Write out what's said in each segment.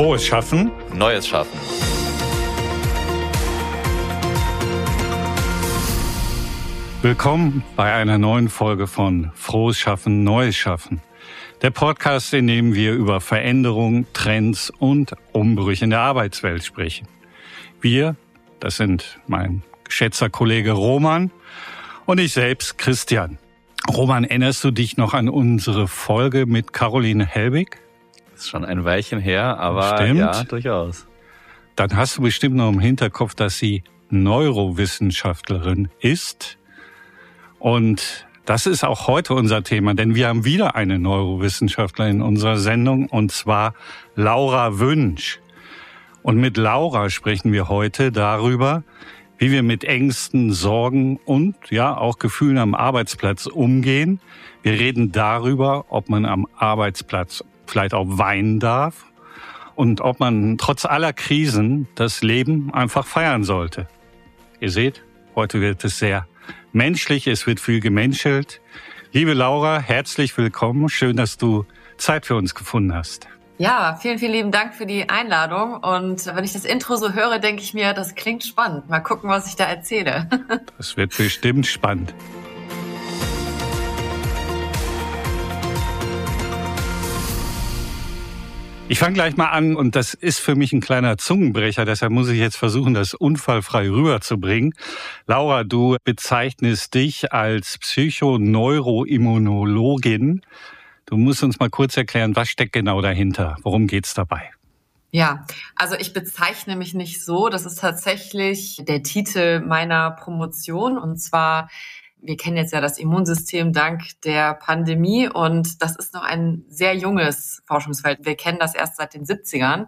Frohes Schaffen. Neues Schaffen. Willkommen bei einer neuen Folge von Frohes Schaffen, Neues Schaffen. Der Podcast, in dem wir über Veränderungen, Trends und Umbrüche in der Arbeitswelt sprechen. Wir, das sind mein geschätzter Kollege Roman und ich selbst, Christian. Roman, erinnerst du dich noch an unsere Folge mit Caroline Helbig? Ist schon ein Weilchen her, aber Stimmt. ja, durchaus. Dann hast du bestimmt noch im Hinterkopf, dass sie Neurowissenschaftlerin ist. Und das ist auch heute unser Thema, denn wir haben wieder eine Neurowissenschaftlerin in unserer Sendung, und zwar Laura Wünsch. Und mit Laura sprechen wir heute darüber, wie wir mit Ängsten, Sorgen und ja auch Gefühlen am Arbeitsplatz umgehen. Wir reden darüber, ob man am Arbeitsplatz vielleicht auch weinen darf und ob man trotz aller Krisen das Leben einfach feiern sollte. Ihr seht, heute wird es sehr menschlich, es wird viel gemenschelt. Liebe Laura, herzlich willkommen. Schön, dass du Zeit für uns gefunden hast. Ja, vielen, vielen lieben Dank für die Einladung. Und wenn ich das Intro so höre, denke ich mir, das klingt spannend. Mal gucken, was ich da erzähle. Das wird bestimmt spannend. Ich fange gleich mal an und das ist für mich ein kleiner Zungenbrecher, deshalb muss ich jetzt versuchen, das unfallfrei rüberzubringen. Laura, du bezeichnest dich als Psychoneuroimmunologin. Du musst uns mal kurz erklären, was steckt genau dahinter? Worum geht's dabei? Ja, also ich bezeichne mich nicht so. Das ist tatsächlich der Titel meiner Promotion und zwar wir kennen jetzt ja das Immunsystem dank der Pandemie und das ist noch ein sehr junges Forschungsfeld. Wir kennen das erst seit den 70ern.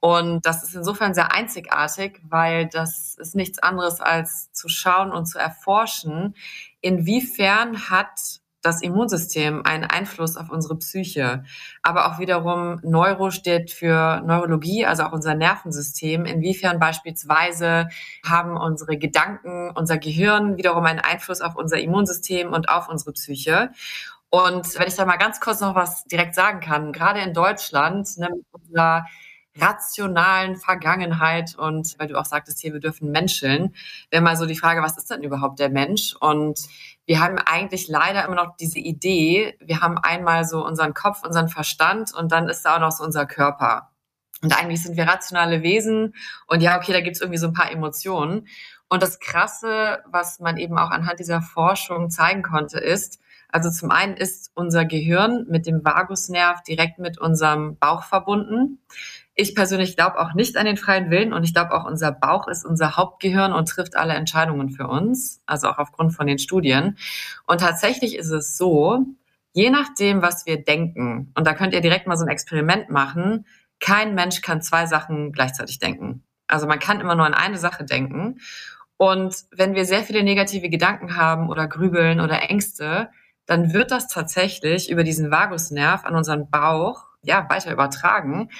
Und das ist insofern sehr einzigartig, weil das ist nichts anderes als zu schauen und zu erforschen, inwiefern hat das Immunsystem einen Einfluss auf unsere Psyche. Aber auch wiederum Neuro steht für Neurologie, also auch unser Nervensystem. Inwiefern beispielsweise haben unsere Gedanken, unser Gehirn wiederum einen Einfluss auf unser Immunsystem und auf unsere Psyche. Und wenn ich da mal ganz kurz noch was direkt sagen kann, gerade in Deutschland, ne, mit unserer rationalen Vergangenheit und weil du auch sagtest hier, wir dürfen menscheln, wäre mal so die Frage, was ist denn überhaupt der Mensch? Und wir haben eigentlich leider immer noch diese Idee, wir haben einmal so unseren Kopf, unseren Verstand und dann ist da auch noch so unser Körper. Und eigentlich sind wir rationale Wesen und ja, okay, da gibt's irgendwie so ein paar Emotionen. Und das Krasse, was man eben auch anhand dieser Forschung zeigen konnte, ist, also zum einen ist unser Gehirn mit dem Vagusnerv direkt mit unserem Bauch verbunden. Ich persönlich glaube auch nicht an den freien Willen und ich glaube auch, unser Bauch ist unser Hauptgehirn und trifft alle Entscheidungen für uns, also auch aufgrund von den Studien. Und tatsächlich ist es so, je nachdem, was wir denken, und da könnt ihr direkt mal so ein Experiment machen, kein Mensch kann zwei Sachen gleichzeitig denken. Also man kann immer nur an eine Sache denken. Und wenn wir sehr viele negative Gedanken haben oder grübeln oder Ängste, dann wird das tatsächlich über diesen Vagusnerv an unseren Bauch ja weiter übertragen.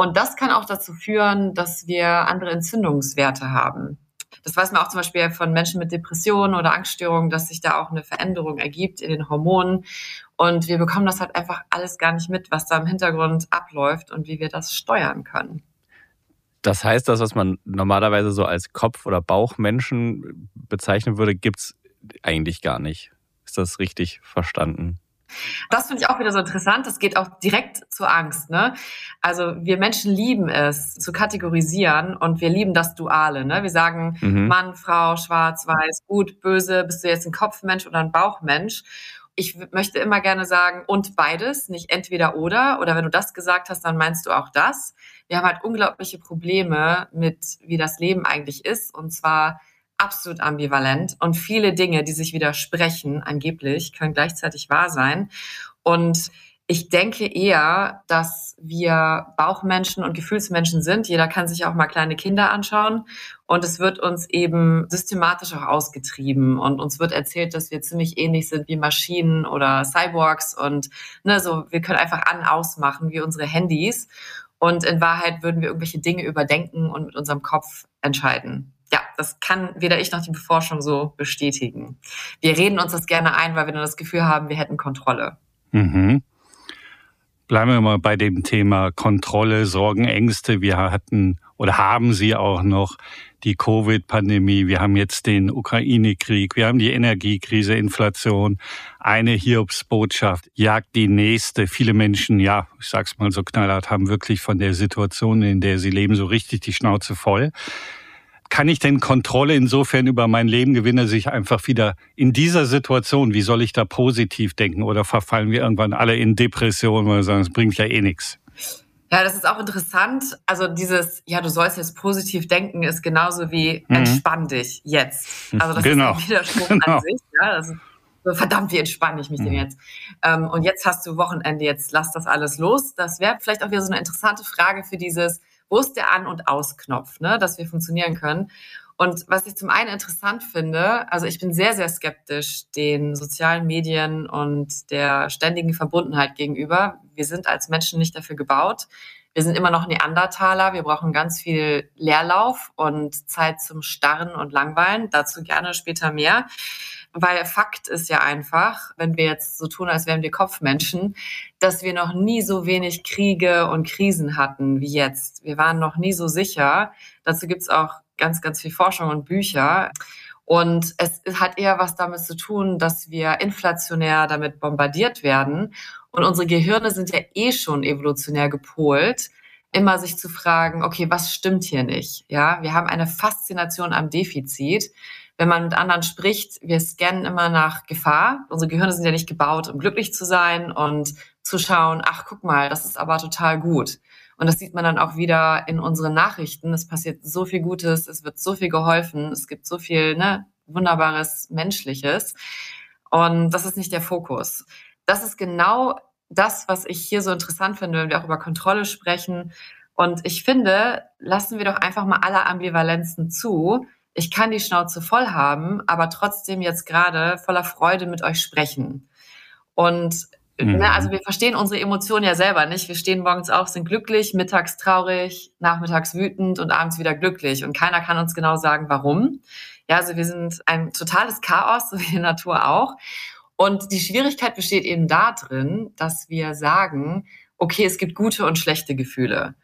Und das kann auch dazu führen, dass wir andere Entzündungswerte haben. Das weiß man auch zum Beispiel von Menschen mit Depressionen oder Angststörungen, dass sich da auch eine Veränderung ergibt in den Hormonen. Und wir bekommen das halt einfach alles gar nicht mit, was da im Hintergrund abläuft und wie wir das steuern können. Das heißt, das, was man normalerweise so als Kopf- oder Bauchmenschen bezeichnen würde, gibt's eigentlich gar nicht. Ist das richtig verstanden? Das finde ich auch wieder so interessant. Das geht auch direkt zur Angst. Ne? Also wir Menschen lieben es zu kategorisieren und wir lieben das Duale. Ne? Wir sagen mhm. Mann, Frau, Schwarz, Weiß, Gut, Böse. Bist du jetzt ein Kopfmensch oder ein Bauchmensch? Ich möchte immer gerne sagen und beides, nicht entweder oder. Oder wenn du das gesagt hast, dann meinst du auch das. Wir haben halt unglaubliche Probleme mit, wie das Leben eigentlich ist. Und zwar absolut ambivalent und viele Dinge, die sich widersprechen, angeblich, können gleichzeitig wahr sein. Und ich denke eher, dass wir Bauchmenschen und Gefühlsmenschen sind. Jeder kann sich auch mal kleine Kinder anschauen. Und es wird uns eben systematisch auch ausgetrieben. Und uns wird erzählt, dass wir ziemlich ähnlich sind wie Maschinen oder Cyborgs. Und ne, so, wir können einfach an ausmachen wie unsere Handys. Und in Wahrheit würden wir irgendwelche Dinge überdenken und mit unserem Kopf entscheiden das kann weder ich noch die Beforschung so bestätigen. Wir reden uns das gerne ein, weil wir dann das Gefühl haben, wir hätten Kontrolle. Mhm. Bleiben wir mal bei dem Thema Kontrolle, Sorgen, Ängste. Wir hatten oder haben sie auch noch die Covid-Pandemie, wir haben jetzt den Ukraine-Krieg, wir haben die Energiekrise, Inflation. Eine Hiobsbotschaft jagt die nächste. Viele Menschen, ja, ich sag's mal so knallhart, haben wirklich von der Situation, in der sie leben, so richtig die Schnauze voll. Kann ich denn Kontrolle insofern über mein Leben gewinnen, dass ich einfach wieder in dieser Situation, wie soll ich da positiv denken? Oder verfallen wir irgendwann alle in Depressionen, wir sagen, es bringt ja eh nichts? Ja, das ist auch interessant. Also dieses, ja, du sollst jetzt positiv denken, ist genauso wie mhm. entspann dich jetzt. Also das genau. ist ein Widerspruch genau. an sich. Ja, das ist so, verdammt, wie entspanne ich mich mhm. denn jetzt? Ähm, und jetzt hast du Wochenende, jetzt lass das alles los. Das wäre vielleicht auch wieder so eine interessante Frage für dieses, wo ist der An- und Ausknopf, ne, dass wir funktionieren können. Und was ich zum einen interessant finde, also ich bin sehr, sehr skeptisch den sozialen Medien und der ständigen Verbundenheit gegenüber. Wir sind als Menschen nicht dafür gebaut. Wir sind immer noch Neandertaler. Wir brauchen ganz viel Leerlauf und Zeit zum Starren und Langweilen. Dazu gerne später mehr. Weil Fakt ist ja einfach, wenn wir jetzt so tun, als wären wir Kopfmenschen, dass wir noch nie so wenig Kriege und Krisen hatten wie jetzt. Wir waren noch nie so sicher. Dazu gibt's auch ganz, ganz viel Forschung und Bücher. Und es hat eher was damit zu tun, dass wir inflationär damit bombardiert werden. Und unsere Gehirne sind ja eh schon evolutionär gepolt, immer sich zu fragen, okay, was stimmt hier nicht? Ja, wir haben eine Faszination am Defizit. Wenn man mit anderen spricht, wir scannen immer nach Gefahr. Unsere Gehirne sind ja nicht gebaut, um glücklich zu sein und zu schauen, ach, guck mal, das ist aber total gut. Und das sieht man dann auch wieder in unseren Nachrichten. Es passiert so viel Gutes, es wird so viel geholfen, es gibt so viel ne, wunderbares Menschliches. Und das ist nicht der Fokus. Das ist genau das, was ich hier so interessant finde, wenn wir auch über Kontrolle sprechen. Und ich finde, lassen wir doch einfach mal alle Ambivalenzen zu. Ich kann die Schnauze voll haben, aber trotzdem jetzt gerade voller Freude mit euch sprechen. Und Ne, mhm. Also wir verstehen unsere Emotionen ja selber nicht. Wir stehen morgens auf, sind glücklich, mittags traurig, nachmittags wütend und abends wieder glücklich. Und keiner kann uns genau sagen, warum. Ja, also wir sind ein totales Chaos, so wie die Natur auch. Und die Schwierigkeit besteht eben darin, dass wir sagen, okay, es gibt gute und schlechte Gefühle.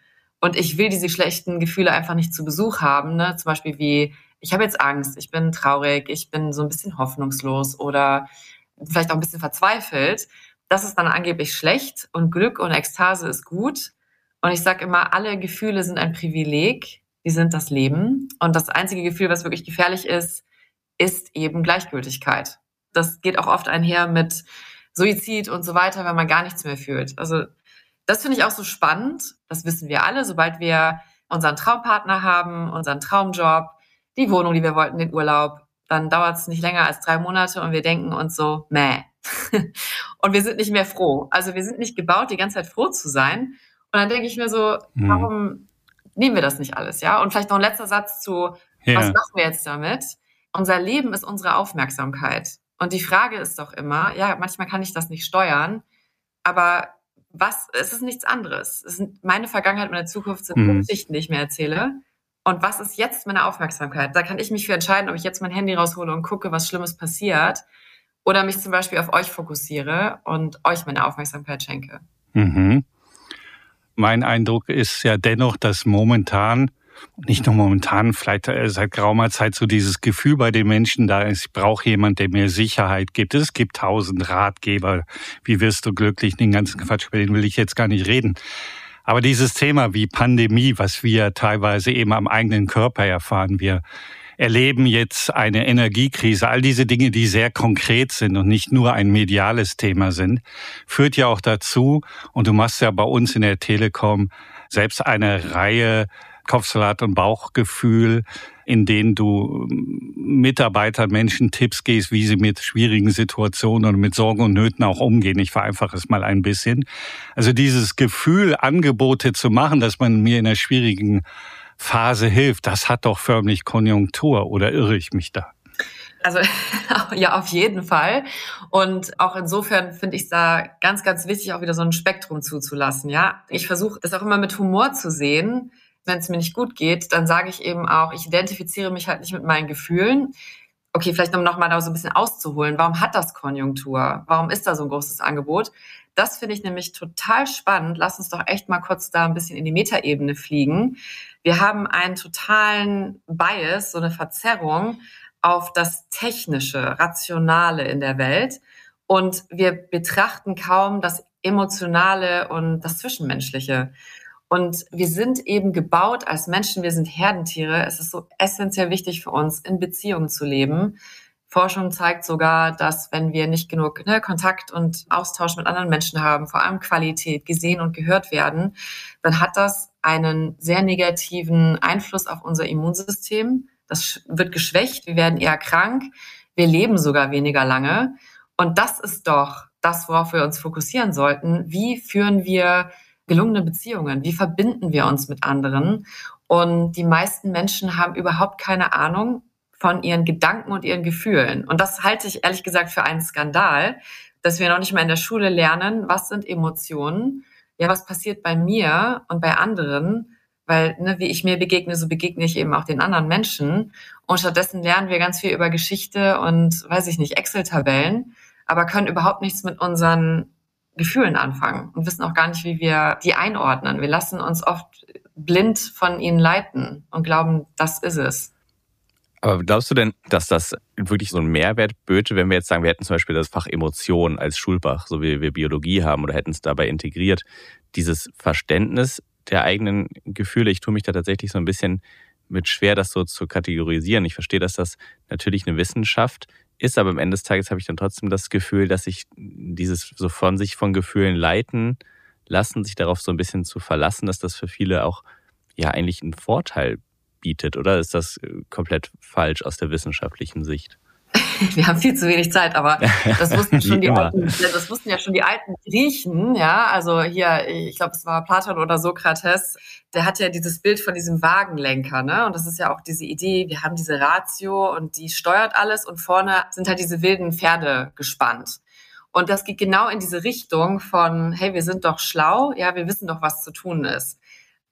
Und ich will diese schlechten Gefühle einfach nicht zu Besuch haben. Ne? Zum Beispiel wie, ich habe jetzt Angst, ich bin traurig, ich bin so ein bisschen hoffnungslos oder vielleicht auch ein bisschen verzweifelt das ist dann angeblich schlecht und Glück und Ekstase ist gut. Und ich sage immer, alle Gefühle sind ein Privileg, die sind das Leben. Und das einzige Gefühl, was wirklich gefährlich ist, ist eben Gleichgültigkeit. Das geht auch oft einher mit Suizid und so weiter, wenn man gar nichts mehr fühlt. Also das finde ich auch so spannend. Das wissen wir alle. Sobald wir unseren Traumpartner haben, unseren Traumjob, die Wohnung, die wir wollten, den Urlaub, dann dauert es nicht länger als drei Monate und wir denken uns so, meh, und wir sind nicht mehr froh. Also wir sind nicht gebaut, die ganze Zeit froh zu sein. Und dann denke ich mir so, mhm. warum nehmen wir das nicht alles, ja? Und vielleicht noch ein letzter Satz zu, ja. was machen wir jetzt damit? Unser Leben ist unsere Aufmerksamkeit. Und die Frage ist doch immer, ja, manchmal kann ich das nicht steuern, aber was, es ist nichts anderes. Es sind meine Vergangenheit und meine Zukunft sind mhm. Geschichten, die ich mir erzähle. Und was ist jetzt meine Aufmerksamkeit? Da kann ich mich für entscheiden, ob ich jetzt mein Handy raushole und gucke, was Schlimmes passiert oder mich zum Beispiel auf euch fokussiere und euch meine Aufmerksamkeit schenke. Mhm. Mein Eindruck ist ja dennoch, dass momentan, nicht nur momentan, vielleicht äh, seit geraumer Zeit so dieses Gefühl bei den Menschen da ist, ich brauche jemand, der mir Sicherheit gibt. Es gibt tausend Ratgeber. Wie wirst du glücklich? Den ganzen Quatsch, über den will ich jetzt gar nicht reden. Aber dieses Thema wie Pandemie, was wir teilweise eben am eigenen Körper erfahren, wir erleben jetzt eine Energiekrise. All diese Dinge, die sehr konkret sind und nicht nur ein mediales Thema sind, führt ja auch dazu, und du machst ja bei uns in der Telekom selbst eine Reihe Kopfsalat und Bauchgefühl, in denen du Mitarbeitern, Menschen Tipps gehst, wie sie mit schwierigen Situationen und mit Sorgen und Nöten auch umgehen. Ich vereinfache es mal ein bisschen. Also dieses Gefühl, Angebote zu machen, dass man mir in einer schwierigen Phase hilft, das hat doch förmlich Konjunktur oder irre ich mich da? Also ja, auf jeden Fall. Und auch insofern finde ich es da ganz, ganz wichtig, auch wieder so ein Spektrum zuzulassen. Ja, ich versuche das auch immer mit Humor zu sehen. Wenn es mir nicht gut geht, dann sage ich eben auch, ich identifiziere mich halt nicht mit meinen Gefühlen. Okay, vielleicht um nochmal da so ein bisschen auszuholen. Warum hat das Konjunktur? Warum ist da so ein großes Angebot? Das finde ich nämlich total spannend. Lass uns doch echt mal kurz da ein bisschen in die Metaebene fliegen. Wir haben einen totalen Bias, so eine Verzerrung auf das Technische, Rationale in der Welt. Und wir betrachten kaum das Emotionale und das Zwischenmenschliche. Und wir sind eben gebaut als Menschen, wir sind Herdentiere. Es ist so essentiell wichtig für uns, in Beziehungen zu leben. Forschung zeigt sogar, dass wenn wir nicht genug ne, Kontakt und Austausch mit anderen Menschen haben, vor allem Qualität, gesehen und gehört werden, dann hat das einen sehr negativen Einfluss auf unser Immunsystem. Das wird geschwächt, wir werden eher krank, wir leben sogar weniger lange. Und das ist doch das, worauf wir uns fokussieren sollten. Wie führen wir gelungene Beziehungen? Wie verbinden wir uns mit anderen? Und die meisten Menschen haben überhaupt keine Ahnung von ihren Gedanken und ihren Gefühlen. Und das halte ich ehrlich gesagt für einen Skandal, dass wir noch nicht mal in der Schule lernen, was sind Emotionen, ja, was passiert bei mir und bei anderen, weil ne, wie ich mir begegne, so begegne ich eben auch den anderen Menschen. Und stattdessen lernen wir ganz viel über Geschichte und, weiß ich nicht, Excel-Tabellen, aber können überhaupt nichts mit unseren Gefühlen anfangen und wissen auch gar nicht, wie wir die einordnen. Wir lassen uns oft blind von ihnen leiten und glauben, das ist es. Aber glaubst du denn, dass das wirklich so einen Mehrwert böte, wenn wir jetzt sagen, wir hätten zum Beispiel das Fach Emotionen als Schulfach, so wie wir Biologie haben oder hätten es dabei integriert, dieses Verständnis der eigenen Gefühle? Ich tue mich da tatsächlich so ein bisschen mit schwer, das so zu kategorisieren. Ich verstehe, dass das natürlich eine Wissenschaft ist, aber am Ende des Tages habe ich dann trotzdem das Gefühl, dass sich dieses so von sich von Gefühlen leiten lassen, sich darauf so ein bisschen zu verlassen, dass das für viele auch ja eigentlich einen Vorteil bietet, oder ist das äh, komplett falsch aus der wissenschaftlichen Sicht? wir haben viel zu wenig Zeit, aber das wussten schon die alten, das wussten ja schon die alten Griechen, ja. Also hier, ich glaube, es war Platon oder Sokrates, der hat ja dieses Bild von diesem Wagenlenker, ne? Und das ist ja auch diese Idee, wir haben diese Ratio und die steuert alles und vorne sind halt diese wilden Pferde gespannt. Und das geht genau in diese Richtung von, hey, wir sind doch schlau, ja, wir wissen doch, was zu tun ist.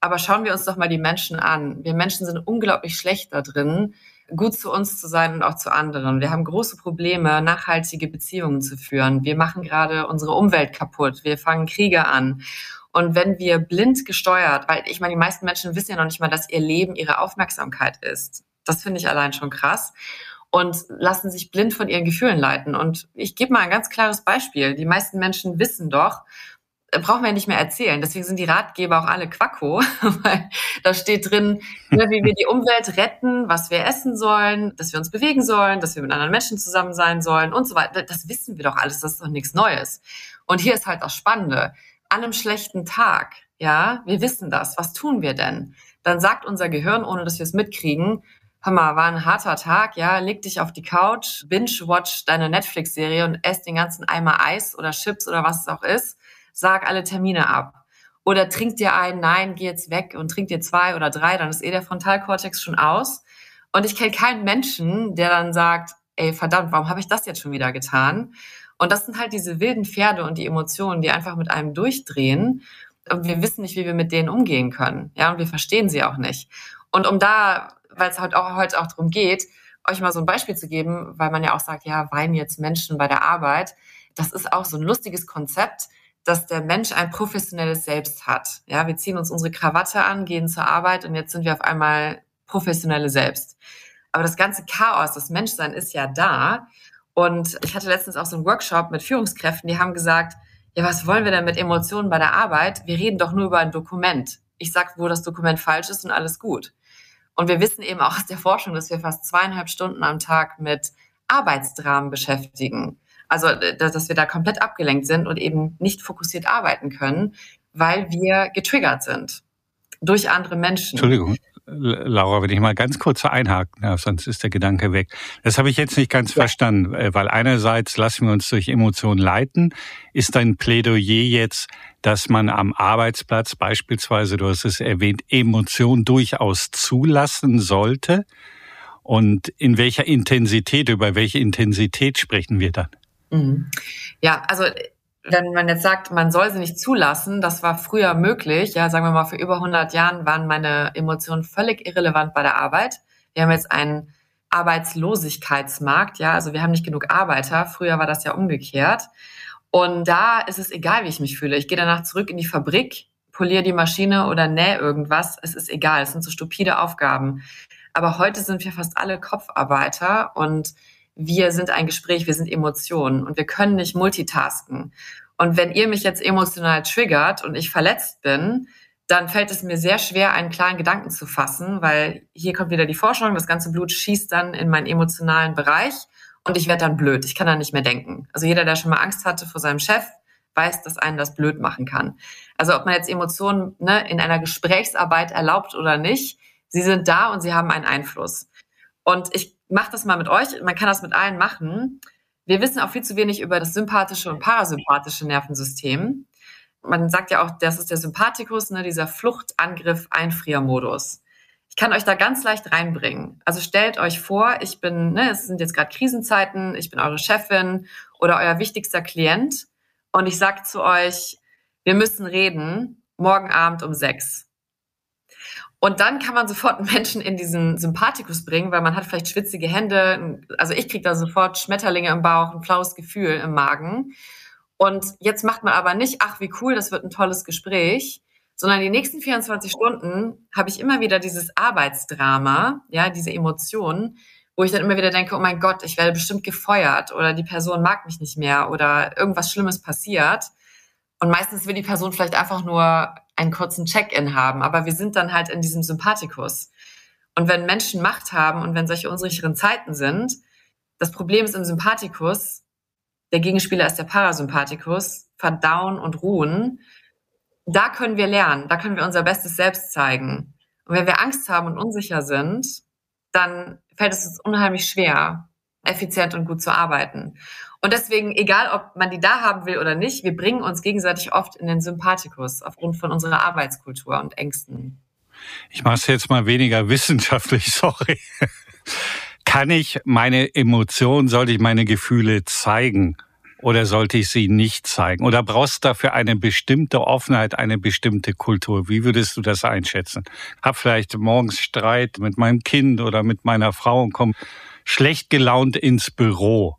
Aber schauen wir uns doch mal die Menschen an. Wir Menschen sind unglaublich schlecht da drin, gut zu uns zu sein und auch zu anderen. Wir haben große Probleme, nachhaltige Beziehungen zu führen. Wir machen gerade unsere Umwelt kaputt. Wir fangen Kriege an. Und wenn wir blind gesteuert, weil ich meine, die meisten Menschen wissen ja noch nicht mal, dass ihr Leben ihre Aufmerksamkeit ist. Das finde ich allein schon krass. Und lassen sich blind von ihren Gefühlen leiten. Und ich gebe mal ein ganz klares Beispiel. Die meisten Menschen wissen doch, brauchen wir nicht mehr erzählen. Deswegen sind die Ratgeber auch alle Quacko, weil da steht drin, ne, wie wir die Umwelt retten, was wir essen sollen, dass wir uns bewegen sollen, dass wir mit anderen Menschen zusammen sein sollen und so weiter. Das wissen wir doch alles, das ist doch nichts Neues. Und hier ist halt das Spannende. An einem schlechten Tag, ja, wir wissen das, was tun wir denn? Dann sagt unser Gehirn, ohne dass wir es mitkriegen, hör mal, war ein harter Tag, ja, leg dich auf die Couch, binge-watch deine Netflix-Serie und ess den ganzen Eimer Eis oder Chips oder was es auch ist sag alle Termine ab. Oder trink dir ein, nein, geh jetzt weg und trink dir zwei oder drei, dann ist eh der Frontalkortex schon aus. Und ich kenne keinen Menschen, der dann sagt, ey, verdammt, warum habe ich das jetzt schon wieder getan? Und das sind halt diese wilden Pferde und die Emotionen, die einfach mit einem durchdrehen. Und wir wissen nicht, wie wir mit denen umgehen können. Ja, und wir verstehen sie auch nicht. Und um da, weil es halt auch heute auch darum geht, euch mal so ein Beispiel zu geben, weil man ja auch sagt, ja, weinen jetzt Menschen bei der Arbeit. Das ist auch so ein lustiges Konzept dass der Mensch ein professionelles Selbst hat. Ja, wir ziehen uns unsere Krawatte an, gehen zur Arbeit und jetzt sind wir auf einmal professionelle Selbst. Aber das ganze Chaos, das Menschsein ist ja da. Und ich hatte letztens auch so einen Workshop mit Führungskräften, die haben gesagt, ja, was wollen wir denn mit Emotionen bei der Arbeit? Wir reden doch nur über ein Dokument. Ich sag, wo das Dokument falsch ist und alles gut. Und wir wissen eben auch aus der Forschung, dass wir fast zweieinhalb Stunden am Tag mit Arbeitsdramen beschäftigen. Also, dass wir da komplett abgelenkt sind und eben nicht fokussiert arbeiten können, weil wir getriggert sind durch andere Menschen. Entschuldigung. Laura, wenn ich mal ganz kurz einhaken darf, sonst ist der Gedanke weg. Das habe ich jetzt nicht ganz ja. verstanden, äh, weil einerseits lassen wir uns durch Emotionen leiten. Ist dein Plädoyer jetzt, dass man am Arbeitsplatz beispielsweise, du hast es erwähnt, Emotionen durchaus zulassen sollte? Und in welcher Intensität, über welche Intensität sprechen wir dann? Mhm. Ja, also wenn man jetzt sagt, man soll sie nicht zulassen, das war früher möglich. Ja, sagen wir mal, für über 100 Jahren waren meine Emotionen völlig irrelevant bei der Arbeit. Wir haben jetzt einen Arbeitslosigkeitsmarkt. Ja, also wir haben nicht genug Arbeiter. Früher war das ja umgekehrt. Und da ist es egal, wie ich mich fühle. Ich gehe danach zurück in die Fabrik, poliere die Maschine oder nähe irgendwas. Es ist egal. Es sind so stupide Aufgaben. Aber heute sind wir fast alle Kopfarbeiter und wir sind ein Gespräch, wir sind Emotionen und wir können nicht multitasken. Und wenn ihr mich jetzt emotional triggert und ich verletzt bin, dann fällt es mir sehr schwer, einen klaren Gedanken zu fassen, weil hier kommt wieder die Forschung, das ganze Blut schießt dann in meinen emotionalen Bereich und ich werde dann blöd. Ich kann dann nicht mehr denken. Also jeder, der schon mal Angst hatte vor seinem Chef, weiß, dass einen das blöd machen kann. Also ob man jetzt Emotionen ne, in einer Gesprächsarbeit erlaubt oder nicht, sie sind da und sie haben einen Einfluss. Und ich mache das mal mit euch, man kann das mit allen machen. Wir wissen auch viel zu wenig über das sympathische und parasympathische Nervensystem. Man sagt ja auch, das ist der Sympathikus, ne, dieser Flucht-Angriff-Einfriermodus. Ich kann euch da ganz leicht reinbringen. Also stellt euch vor, ich bin, ne, es sind jetzt gerade Krisenzeiten, ich bin eure Chefin oder euer wichtigster Klient und ich sage zu euch, wir müssen reden, morgen Abend um sechs. Und dann kann man sofort Menschen in diesen Sympathikus bringen, weil man hat vielleicht schwitzige Hände. Also ich kriege da sofort Schmetterlinge im Bauch, ein flaues Gefühl im Magen. Und jetzt macht man aber nicht, ach, wie cool, das wird ein tolles Gespräch, sondern die nächsten 24 Stunden habe ich immer wieder dieses Arbeitsdrama, ja, diese Emotionen, wo ich dann immer wieder denke, oh mein Gott, ich werde bestimmt gefeuert oder die Person mag mich nicht mehr oder irgendwas Schlimmes passiert. Und meistens will die Person vielleicht einfach nur einen kurzen Check-in haben, aber wir sind dann halt in diesem Sympathikus. Und wenn Menschen Macht haben und wenn solche unsicheren Zeiten sind, das Problem ist im Sympathikus, der Gegenspieler ist der Parasympathikus, verdauen und ruhen. Da können wir lernen, da können wir unser bestes Selbst zeigen. Und wenn wir Angst haben und unsicher sind, dann fällt es uns unheimlich schwer, effizient und gut zu arbeiten. Und deswegen, egal ob man die da haben will oder nicht, wir bringen uns gegenseitig oft in den Sympathikus aufgrund von unserer Arbeitskultur und Ängsten. Ich mache es jetzt mal weniger wissenschaftlich, sorry. Kann ich meine Emotionen, sollte ich meine Gefühle zeigen? Oder sollte ich sie nicht zeigen? Oder brauchst du dafür eine bestimmte Offenheit, eine bestimmte Kultur? Wie würdest du das einschätzen? Hab vielleicht morgens Streit mit meinem Kind oder mit meiner Frau und komm schlecht gelaunt ins Büro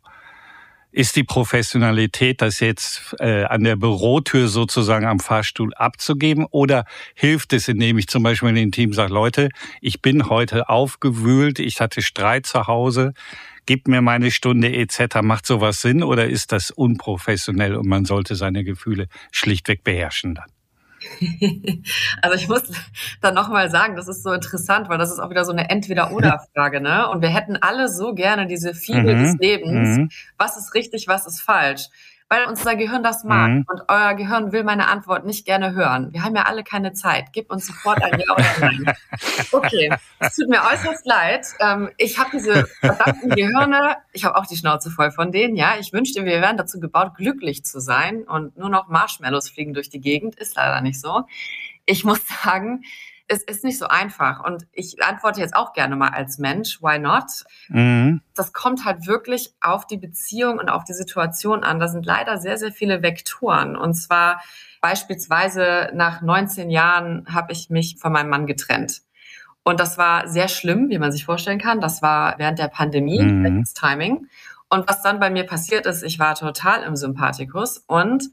ist die Professionalität, das jetzt äh, an der Bürotür sozusagen am Fahrstuhl abzugeben? Oder hilft es, indem ich zum Beispiel in den Team sage, Leute, ich bin heute aufgewühlt, ich hatte Streit zu Hause, gib mir meine Stunde etc. Macht sowas Sinn oder ist das unprofessionell und man sollte seine Gefühle schlichtweg beherrschen dann? Also ich muss dann nochmal sagen, das ist so interessant, weil das ist auch wieder so eine Entweder-Oder-Frage, ne? Und wir hätten alle so gerne diese Viele mhm. des Lebens. Mhm. Was ist richtig, was ist falsch? Weil unser Gehirn das mag. Mhm. Und euer Gehirn will meine Antwort nicht gerne hören. Wir haben ja alle keine Zeit. Gib uns sofort ein Ja oder Nein. Okay, es tut mir äußerst leid. Ähm, ich habe diese verdammten Gehirne, ich habe auch die Schnauze voll von denen. Ja, ich wünschte, wir wären dazu gebaut, glücklich zu sein und nur noch Marshmallows fliegen durch die Gegend. Ist leider nicht so. Ich muss sagen, es ist nicht so einfach. Und ich antworte jetzt auch gerne mal als Mensch, why not? Mhm. Das kommt halt wirklich auf die Beziehung und auf die Situation an. Da sind leider sehr, sehr viele Vektoren. Und zwar beispielsweise nach 19 Jahren habe ich mich von meinem Mann getrennt. Und das war sehr schlimm, wie man sich vorstellen kann. Das war während der Pandemie, mhm. Timing. Und was dann bei mir passiert ist, ich war total im Sympathikus und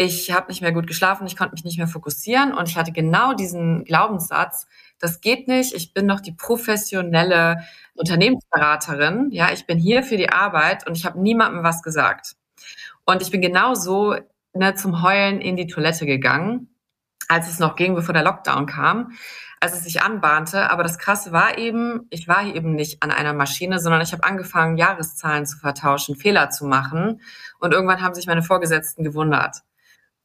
ich habe nicht mehr gut geschlafen, ich konnte mich nicht mehr fokussieren und ich hatte genau diesen Glaubenssatz, das geht nicht, ich bin noch die professionelle Unternehmensberaterin, ja, ich bin hier für die Arbeit und ich habe niemandem was gesagt. Und ich bin genau so ne, zum Heulen in die Toilette gegangen, als es noch ging, bevor der Lockdown kam, als es sich anbahnte. Aber das Krasse war eben, ich war hier eben nicht an einer Maschine, sondern ich habe angefangen, Jahreszahlen zu vertauschen, Fehler zu machen. Und irgendwann haben sich meine Vorgesetzten gewundert.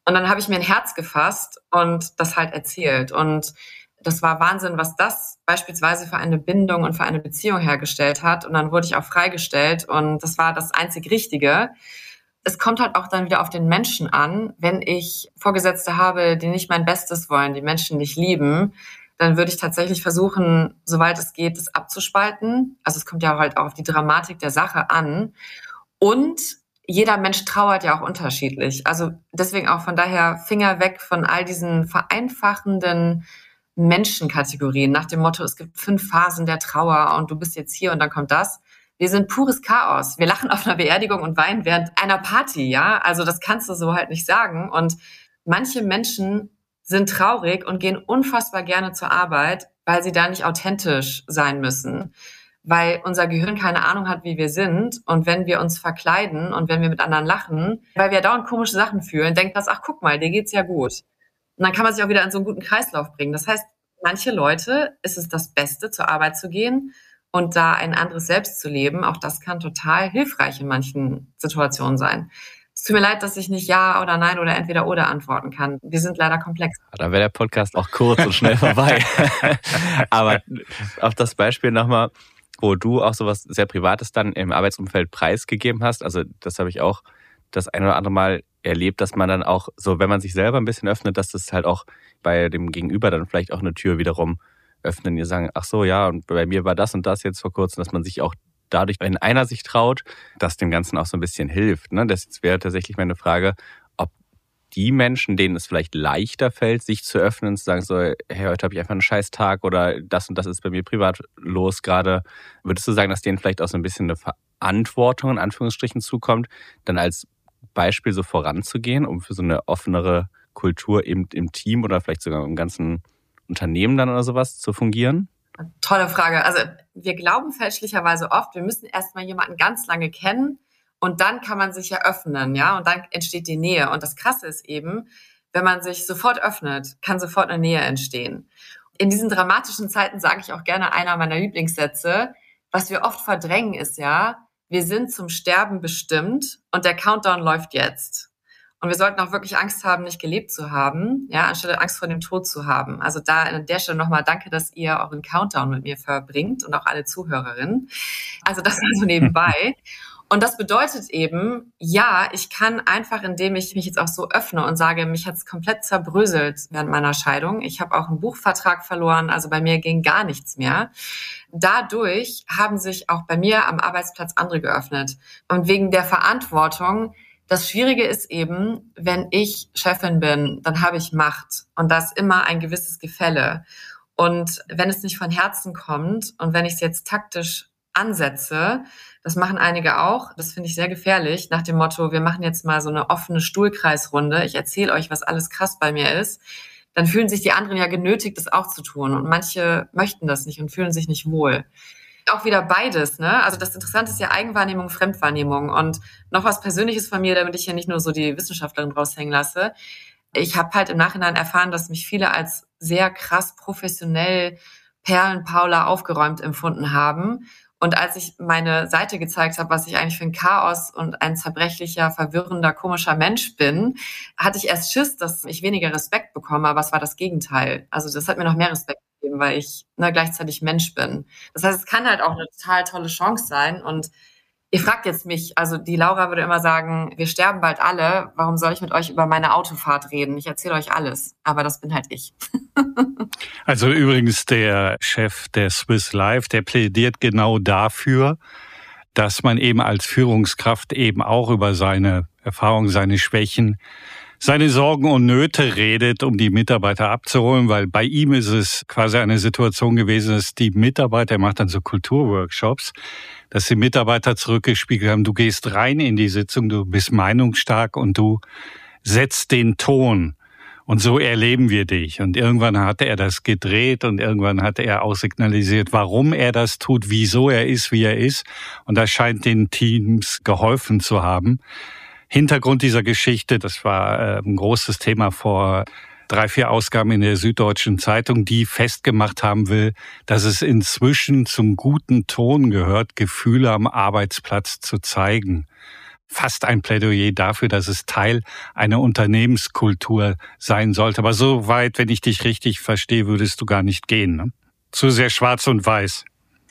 Und dann habe ich mir ein Herz gefasst und das halt erzählt. Und das war Wahnsinn, was das beispielsweise für eine Bindung und für eine Beziehung hergestellt hat. Und dann wurde ich auch freigestellt und das war das einzig Richtige. Es kommt halt auch dann wieder auf den Menschen an. Wenn ich Vorgesetzte habe, die nicht mein Bestes wollen, die Menschen nicht lieben, dann würde ich tatsächlich versuchen, soweit es geht, das abzuspalten. Also es kommt ja halt auch auf die Dramatik der Sache an. Und jeder Mensch trauert ja auch unterschiedlich. Also deswegen auch von daher Finger weg von all diesen vereinfachenden Menschenkategorien nach dem Motto, es gibt fünf Phasen der Trauer und du bist jetzt hier und dann kommt das. Wir sind pures Chaos. Wir lachen auf einer Beerdigung und weinen während einer Party, ja. Also das kannst du so halt nicht sagen. Und manche Menschen sind traurig und gehen unfassbar gerne zur Arbeit, weil sie da nicht authentisch sein müssen. Weil unser Gehirn keine Ahnung hat, wie wir sind. Und wenn wir uns verkleiden und wenn wir mit anderen lachen, weil wir dauernd komische Sachen fühlen, denkt das, ach guck mal, dir geht's ja gut. Und dann kann man sich auch wieder in so einen guten Kreislauf bringen. Das heißt, manche Leute ist es das Beste, zur Arbeit zu gehen und da ein anderes Selbst zu leben. Auch das kann total hilfreich in manchen Situationen sein. Es tut mir leid, dass ich nicht Ja oder Nein oder entweder oder antworten kann. Wir sind leider komplex. Dann wäre der Podcast auch kurz und schnell vorbei. Aber auf das Beispiel nochmal, wo du auch sowas sehr Privates dann im Arbeitsumfeld preisgegeben hast. Also das habe ich auch das ein oder andere Mal erlebt, dass man dann auch so, wenn man sich selber ein bisschen öffnet, dass das halt auch bei dem Gegenüber dann vielleicht auch eine Tür wiederum öffnen. Ihr sagen, ach so, ja, und bei mir war das und das jetzt vor kurzem, dass man sich auch dadurch, wenn einer sich traut, das dem Ganzen auch so ein bisschen hilft. Ne? Das wäre tatsächlich meine Frage, die Menschen, denen es vielleicht leichter fällt, sich zu öffnen, zu sagen, so, hey, heute habe ich einfach einen scheiß Tag oder das und das ist bei mir privat los gerade, würdest du sagen, dass denen vielleicht auch so ein bisschen eine Verantwortung in Anführungsstrichen zukommt, dann als Beispiel so voranzugehen, um für so eine offenere Kultur im, im Team oder vielleicht sogar im ganzen Unternehmen dann oder sowas zu fungieren? Tolle Frage. Also wir glauben fälschlicherweise oft, wir müssen erstmal jemanden ganz lange kennen und dann kann man sich ja öffnen, ja, und dann entsteht die Nähe. Und das Krasse ist eben, wenn man sich sofort öffnet, kann sofort eine Nähe entstehen. In diesen dramatischen Zeiten sage ich auch gerne einer meiner Lieblingssätze, was wir oft verdrängen ist ja, wir sind zum Sterben bestimmt und der Countdown läuft jetzt. Und wir sollten auch wirklich Angst haben, nicht gelebt zu haben, ja, anstelle Angst vor dem Tod zu haben. Also da an der Stelle nochmal danke, dass ihr euren Countdown mit mir verbringt und auch alle Zuhörerinnen. Also das so nebenbei. Und das bedeutet eben, ja, ich kann einfach, indem ich mich jetzt auch so öffne und sage, mich hat's komplett zerbröselt während meiner Scheidung. Ich habe auch einen Buchvertrag verloren, also bei mir ging gar nichts mehr. Dadurch haben sich auch bei mir am Arbeitsplatz andere geöffnet. Und wegen der Verantwortung, das Schwierige ist eben, wenn ich Chefin bin, dann habe ich Macht und da ist immer ein gewisses Gefälle. Und wenn es nicht von Herzen kommt und wenn ich es jetzt taktisch ansetze, das machen einige auch. Das finde ich sehr gefährlich. Nach dem Motto, wir machen jetzt mal so eine offene Stuhlkreisrunde. Ich erzähle euch, was alles krass bei mir ist. Dann fühlen sich die anderen ja genötigt, das auch zu tun. Und manche möchten das nicht und fühlen sich nicht wohl. Auch wieder beides, ne? Also das Interessante ist ja Eigenwahrnehmung, Fremdwahrnehmung. Und noch was Persönliches von mir, damit ich hier nicht nur so die Wissenschaftlerin raushängen lasse. Ich habe halt im Nachhinein erfahren, dass mich viele als sehr krass professionell Perlenpaula aufgeräumt empfunden haben und als ich meine Seite gezeigt habe, was ich eigentlich für ein Chaos und ein zerbrechlicher, verwirrender, komischer Mensch bin, hatte ich erst Schiss, dass ich weniger Respekt bekomme, aber es war das Gegenteil. Also das hat mir noch mehr Respekt gegeben, weil ich ne, gleichzeitig Mensch bin. Das heißt, es kann halt auch eine total tolle Chance sein und Ihr fragt jetzt mich, also die Laura würde immer sagen, wir sterben bald alle. Warum soll ich mit euch über meine Autofahrt reden? Ich erzähle euch alles, aber das bin halt ich. also übrigens der Chef der Swiss Life, der plädiert genau dafür, dass man eben als Führungskraft eben auch über seine Erfahrungen, seine Schwächen, seine Sorgen und Nöte redet, um die Mitarbeiter abzuholen, weil bei ihm ist es quasi eine Situation gewesen, dass die Mitarbeiter, er macht dann so Kulturworkshops, dass die Mitarbeiter zurückgespiegelt haben, du gehst rein in die Sitzung, du bist meinungsstark und du setzt den Ton. Und so erleben wir dich. Und irgendwann hat er das gedreht und irgendwann hat er auch signalisiert, warum er das tut, wieso er ist, wie er ist. Und das scheint den Teams geholfen zu haben. Hintergrund dieser Geschichte, das war äh, ein großes Thema vor drei, vier Ausgaben in der Süddeutschen Zeitung, die festgemacht haben will, dass es inzwischen zum guten Ton gehört, Gefühle am Arbeitsplatz zu zeigen. Fast ein Plädoyer dafür, dass es Teil einer Unternehmenskultur sein sollte. Aber so weit, wenn ich dich richtig verstehe, würdest du gar nicht gehen. Ne? Zu sehr schwarz und weiß.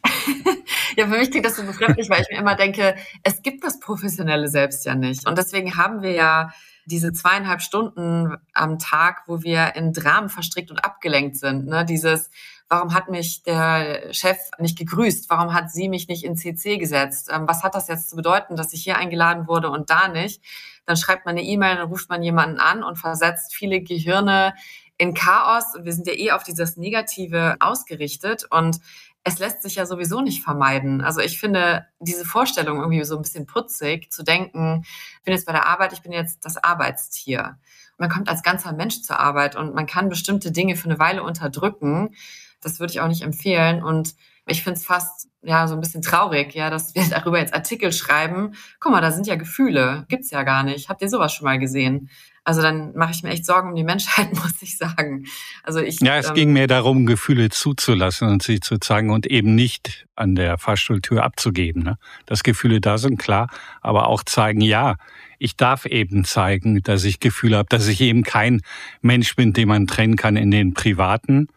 ja, für mich klingt das so befremdlich, weil ich mir immer denke, es gibt das professionelle Selbst ja nicht. Und deswegen haben wir ja diese zweieinhalb Stunden am Tag, wo wir in Dramen verstrickt und abgelenkt sind. Ne? Dieses, warum hat mich der Chef nicht gegrüßt? Warum hat sie mich nicht in CC gesetzt? Ähm, was hat das jetzt zu bedeuten, dass ich hier eingeladen wurde und da nicht? Dann schreibt man eine E-Mail, dann ruft man jemanden an und versetzt viele Gehirne in Chaos, wir sind ja eh auf dieses Negative ausgerichtet und es lässt sich ja sowieso nicht vermeiden. Also ich finde diese Vorstellung irgendwie so ein bisschen putzig, zu denken, ich bin jetzt bei der Arbeit, ich bin jetzt das Arbeitstier. Man kommt als ganzer Mensch zur Arbeit und man kann bestimmte Dinge für eine Weile unterdrücken. Das würde ich auch nicht empfehlen. Und ich finde es fast ja so ein bisschen traurig, ja, dass wir darüber jetzt Artikel schreiben. Guck mal, da sind ja Gefühle, gibt's ja gar nicht. Habt ihr sowas schon mal gesehen? Also dann mache ich mir echt Sorgen um die Menschheit, muss ich sagen. Also ich. Ja, es ähm, ging mir darum, Gefühle zuzulassen und sie zu zeigen und eben nicht an der Fahrstuhltür abzugeben. Ne? Dass Gefühle da sind, klar, aber auch zeigen, ja, ich darf eben zeigen, dass ich Gefühle habe, dass ich eben kein Mensch bin, den man trennen kann in den privaten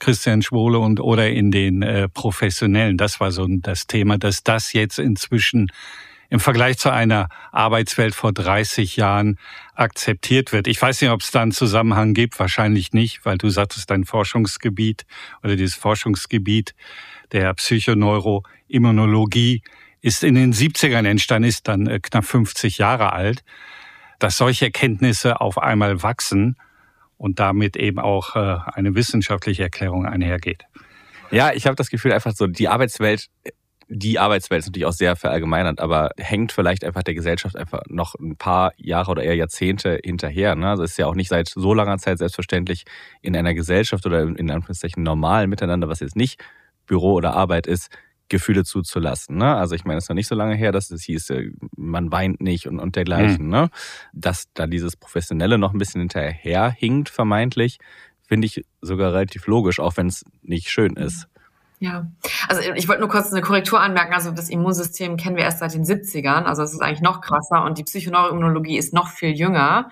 Christian Schwole und oder in den äh, professionellen. Das war so das Thema, dass das jetzt inzwischen im Vergleich zu einer Arbeitswelt vor 30 Jahren akzeptiert wird. Ich weiß nicht, ob es da einen Zusammenhang gibt, wahrscheinlich nicht, weil du sagtest, dein Forschungsgebiet oder dieses Forschungsgebiet der Psychoneuroimmunologie ist in den 70ern entstanden, ist dann äh, knapp 50 Jahre alt, dass solche Erkenntnisse auf einmal wachsen und damit eben auch äh, eine wissenschaftliche Erklärung einhergeht. Ja, ich habe das Gefühl einfach so, die Arbeitswelt die Arbeitswelt ist natürlich auch sehr verallgemeinert, aber hängt vielleicht einfach der Gesellschaft einfach noch ein paar Jahre oder eher Jahrzehnte hinterher. Ne? Also ist ja auch nicht seit so langer Zeit selbstverständlich in einer Gesellschaft oder in Anführungszeichen normalen Miteinander, was jetzt nicht Büro oder Arbeit ist, Gefühle zuzulassen. Ne? Also ich meine, es ist noch nicht so lange her, dass es hieß, äh, man weint nicht und, und dergleichen. Mhm. Ne? Dass da dieses Professionelle noch ein bisschen hinterher hinkt, vermeintlich, finde ich sogar relativ logisch, auch wenn es nicht schön ist. Ja, also ich wollte nur kurz eine Korrektur anmerken. Also das Immunsystem kennen wir erst seit den 70ern. Also es ist eigentlich noch krasser und die Psychoneuroimmunologie ist noch viel jünger.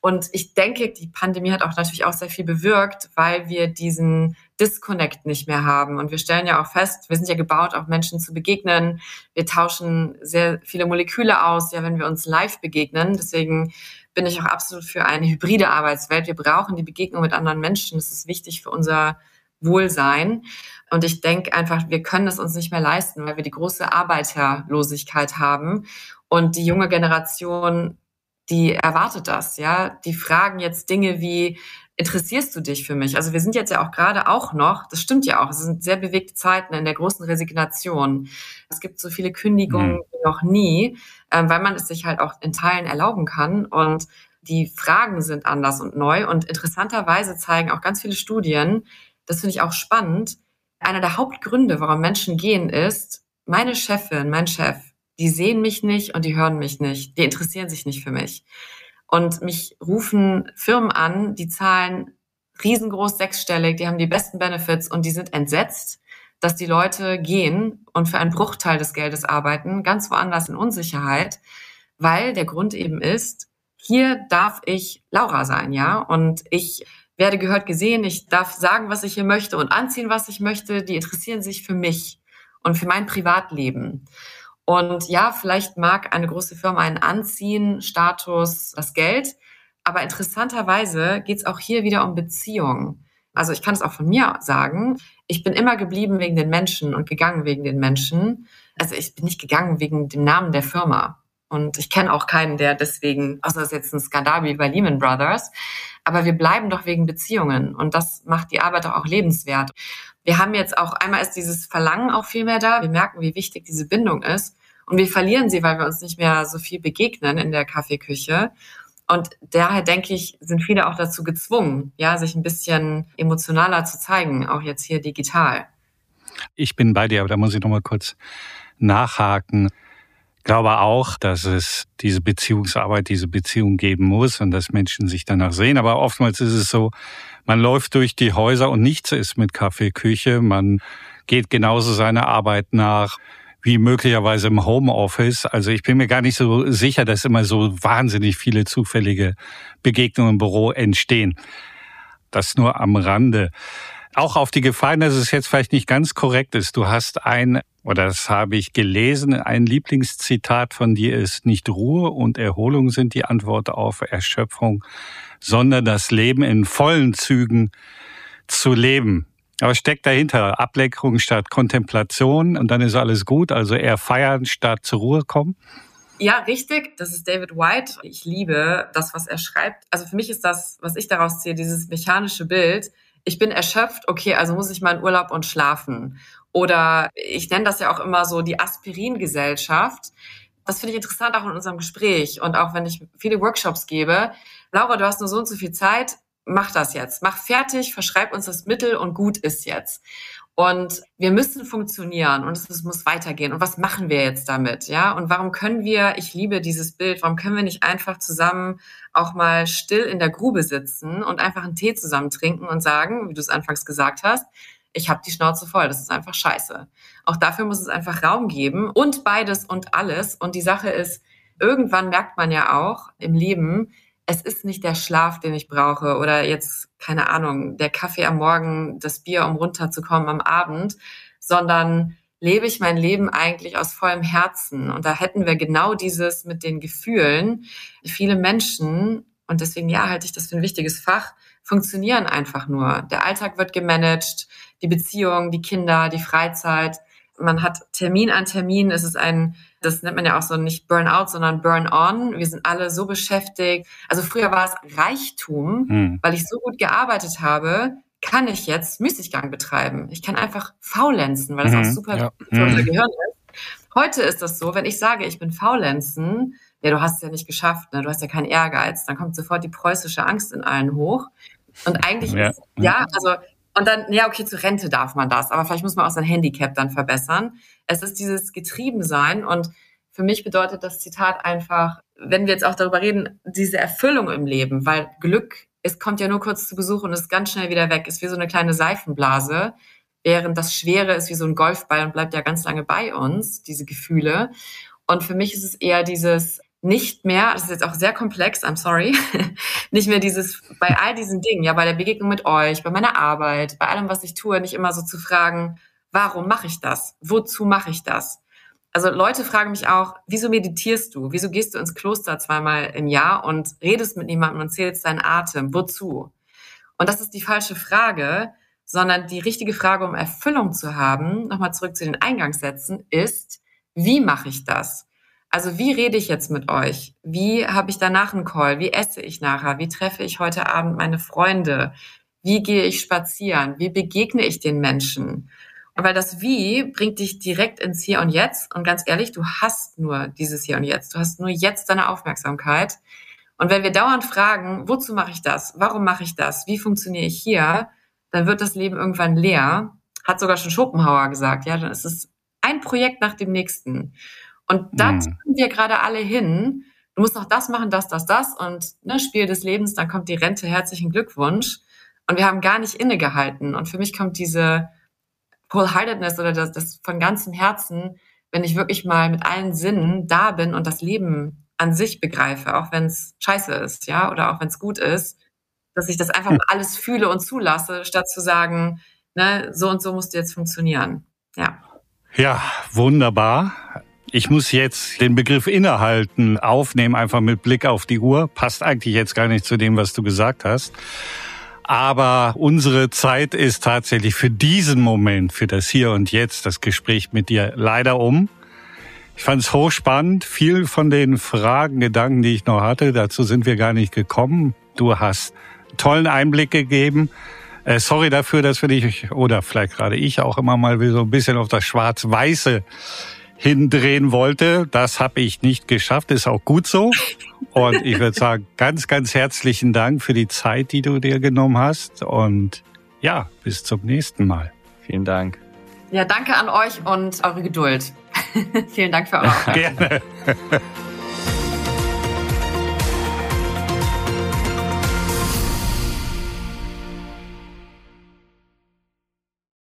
Und ich denke, die Pandemie hat auch natürlich auch sehr viel bewirkt, weil wir diesen Disconnect nicht mehr haben. Und wir stellen ja auch fest, wir sind ja gebaut, auch Menschen zu begegnen. Wir tauschen sehr viele Moleküle aus, ja, wenn wir uns live begegnen. Deswegen bin ich auch absolut für eine hybride Arbeitswelt. Wir brauchen die Begegnung mit anderen Menschen. Das ist wichtig für unser Wohlsein. Und ich denke einfach, wir können es uns nicht mehr leisten, weil wir die große Arbeiterlosigkeit haben. Und die junge Generation, die erwartet das, ja. Die fragen jetzt Dinge wie, interessierst du dich für mich? Also wir sind jetzt ja auch gerade auch noch, das stimmt ja auch, es sind sehr bewegte Zeiten in der großen Resignation. Es gibt so viele Kündigungen mhm. wie noch nie, ähm, weil man es sich halt auch in Teilen erlauben kann. Und die Fragen sind anders und neu. Und interessanterweise zeigen auch ganz viele Studien, das finde ich auch spannend, einer der Hauptgründe, warum Menschen gehen, ist, meine Chefin, mein Chef, die sehen mich nicht und die hören mich nicht, die interessieren sich nicht für mich. Und mich rufen Firmen an, die zahlen riesengroß sechsstellig, die haben die besten Benefits und die sind entsetzt, dass die Leute gehen und für einen Bruchteil des Geldes arbeiten, ganz woanders in Unsicherheit, weil der Grund eben ist, hier darf ich Laura sein, ja, und ich werde gehört gesehen, ich darf sagen, was ich hier möchte und anziehen, was ich möchte. Die interessieren sich für mich und für mein Privatleben. Und ja, vielleicht mag eine große Firma einen Anziehen, Status, das Geld. Aber interessanterweise geht es auch hier wieder um Beziehungen. Also ich kann es auch von mir sagen. Ich bin immer geblieben wegen den Menschen und gegangen wegen den Menschen. Also ich bin nicht gegangen wegen dem Namen der Firma. Und ich kenne auch keinen, der deswegen, außer es ist jetzt ein Skandal wie bei Lehman Brothers, aber wir bleiben doch wegen Beziehungen und das macht die Arbeit doch auch lebenswert. Wir haben jetzt auch, einmal ist dieses Verlangen auch viel mehr da. Wir merken, wie wichtig diese Bindung ist. Und wir verlieren sie, weil wir uns nicht mehr so viel begegnen in der Kaffeeküche. Und daher denke ich, sind viele auch dazu gezwungen, ja, sich ein bisschen emotionaler zu zeigen, auch jetzt hier digital. Ich bin bei dir, aber da muss ich noch mal kurz nachhaken glaube auch, dass es diese Beziehungsarbeit, diese Beziehung geben muss und dass Menschen sich danach sehen. Aber oftmals ist es so, man läuft durch die Häuser und nichts ist mit Kaffeeküche. Man geht genauso seiner Arbeit nach wie möglicherweise im Homeoffice. Also ich bin mir gar nicht so sicher, dass immer so wahnsinnig viele zufällige Begegnungen im Büro entstehen. Das nur am Rande. Auch auf die Gefahr, dass es jetzt vielleicht nicht ganz korrekt ist. Du hast ein oder das habe ich gelesen, ein Lieblingszitat von dir ist, nicht Ruhe und Erholung sind die Antwort auf Erschöpfung, sondern das Leben in vollen Zügen zu leben. Aber steckt dahinter Ablenkung statt Kontemplation und dann ist alles gut, also eher feiern statt zur Ruhe kommen? Ja, richtig. Das ist David White. Ich liebe das, was er schreibt. Also für mich ist das, was ich daraus ziehe, dieses mechanische Bild. Ich bin erschöpft, okay, also muss ich mal in Urlaub und schlafen. Oder ich nenne das ja auch immer so die Aspirin-Gesellschaft. Das finde ich interessant auch in unserem Gespräch und auch wenn ich viele Workshops gebe. Laura, du hast nur so und so viel Zeit, mach das jetzt. Mach fertig, verschreib uns das Mittel und gut ist jetzt. Und wir müssen funktionieren und es muss weitergehen. Und was machen wir jetzt damit? Ja? Und warum können wir, ich liebe dieses Bild, warum können wir nicht einfach zusammen auch mal still in der Grube sitzen und einfach einen Tee zusammen trinken und sagen, wie du es anfangs gesagt hast, ich habe die Schnauze voll, das ist einfach scheiße. Auch dafür muss es einfach Raum geben und beides und alles. Und die Sache ist, irgendwann merkt man ja auch im Leben, es ist nicht der Schlaf, den ich brauche oder jetzt, keine Ahnung, der Kaffee am Morgen, das Bier, um runterzukommen am Abend, sondern lebe ich mein Leben eigentlich aus vollem Herzen. Und da hätten wir genau dieses mit den Gefühlen. Viele Menschen, und deswegen ja, halte ich das für ein wichtiges Fach, funktionieren einfach nur. Der Alltag wird gemanagt, die Beziehung, die Kinder, die Freizeit. Man hat Termin an Termin. Es ist ein das nennt man ja auch so nicht Burnout, sondern Burn-on. Wir sind alle so beschäftigt. Also früher war es Reichtum, hm. weil ich so gut gearbeitet habe, kann ich jetzt Müßiggang betreiben. Ich kann einfach faulenzen, weil das mhm. auch super ja. für unser mhm. Gehirn ist. Heute ist das so, wenn ich sage, ich bin faulenzen, ja, du hast es ja nicht geschafft, ne? du hast ja keinen Ehrgeiz, dann kommt sofort die preußische Angst in allen hoch. Und eigentlich ja, ist, ja also und dann, ja, okay, zur Rente darf man das, aber vielleicht muss man auch sein Handicap dann verbessern. Es ist dieses Getriebensein und für mich bedeutet das Zitat einfach, wenn wir jetzt auch darüber reden, diese Erfüllung im Leben, weil Glück, es kommt ja nur kurz zu Besuch und ist ganz schnell wieder weg, ist wie so eine kleine Seifenblase, während das Schwere ist wie so ein Golfball und bleibt ja ganz lange bei uns, diese Gefühle. Und für mich ist es eher dieses, nicht mehr, das ist jetzt auch sehr komplex, I'm sorry, nicht mehr dieses, bei all diesen Dingen, ja, bei der Begegnung mit euch, bei meiner Arbeit, bei allem, was ich tue, nicht immer so zu fragen, warum mache ich das? Wozu mache ich das? Also Leute fragen mich auch, wieso meditierst du? Wieso gehst du ins Kloster zweimal im Jahr und redest mit niemandem und zählst deinen Atem? Wozu? Und das ist die falsche Frage, sondern die richtige Frage, um Erfüllung zu haben, nochmal zurück zu den Eingangssätzen, ist, wie mache ich das? Also wie rede ich jetzt mit euch? Wie habe ich danach einen Call? Wie esse ich nachher? Wie treffe ich heute Abend meine Freunde? Wie gehe ich spazieren? Wie begegne ich den Menschen? Weil das Wie bringt dich direkt ins Hier und Jetzt. Und ganz ehrlich, du hast nur dieses Hier und Jetzt. Du hast nur jetzt deine Aufmerksamkeit. Und wenn wir dauernd fragen, wozu mache ich das? Warum mache ich das? Wie funktioniere ich hier? Dann wird das Leben irgendwann leer. Hat sogar schon Schopenhauer gesagt. Ja, dann ist es ein Projekt nach dem nächsten. Und da hm. tun wir gerade alle hin. Du musst noch das machen, das, das, das und ne, Spiel des Lebens, dann kommt die Rente, herzlichen Glückwunsch. Und wir haben gar nicht innegehalten. Und für mich kommt diese Wholeheartedness oder das, das von ganzem Herzen, wenn ich wirklich mal mit allen Sinnen da bin und das Leben an sich begreife, auch wenn es scheiße ist, ja, oder auch wenn es gut ist, dass ich das einfach hm. alles fühle und zulasse, statt zu sagen, ne, so und so musst du jetzt funktionieren. Ja. Ja, wunderbar. Ich muss jetzt den Begriff innehalten aufnehmen, einfach mit Blick auf die Uhr. Passt eigentlich jetzt gar nicht zu dem, was du gesagt hast. Aber unsere Zeit ist tatsächlich für diesen Moment, für das Hier und Jetzt, das Gespräch mit dir leider um. Ich fand es hochspannend. Viel von den Fragen, Gedanken, die ich noch hatte, dazu sind wir gar nicht gekommen. Du hast tollen Einblick gegeben. Äh, sorry dafür, dass wir dich, oder vielleicht gerade ich auch immer mal so ein bisschen auf das Schwarz-Weiße hindrehen wollte. Das habe ich nicht geschafft, ist auch gut so. Und ich würde sagen, ganz, ganz herzlichen Dank für die Zeit, die du dir genommen hast. Und ja, bis zum nächsten Mal. Vielen Dank. Ja, danke an euch und eure Geduld. Vielen Dank für eure Aufmerksamkeit. Gerne.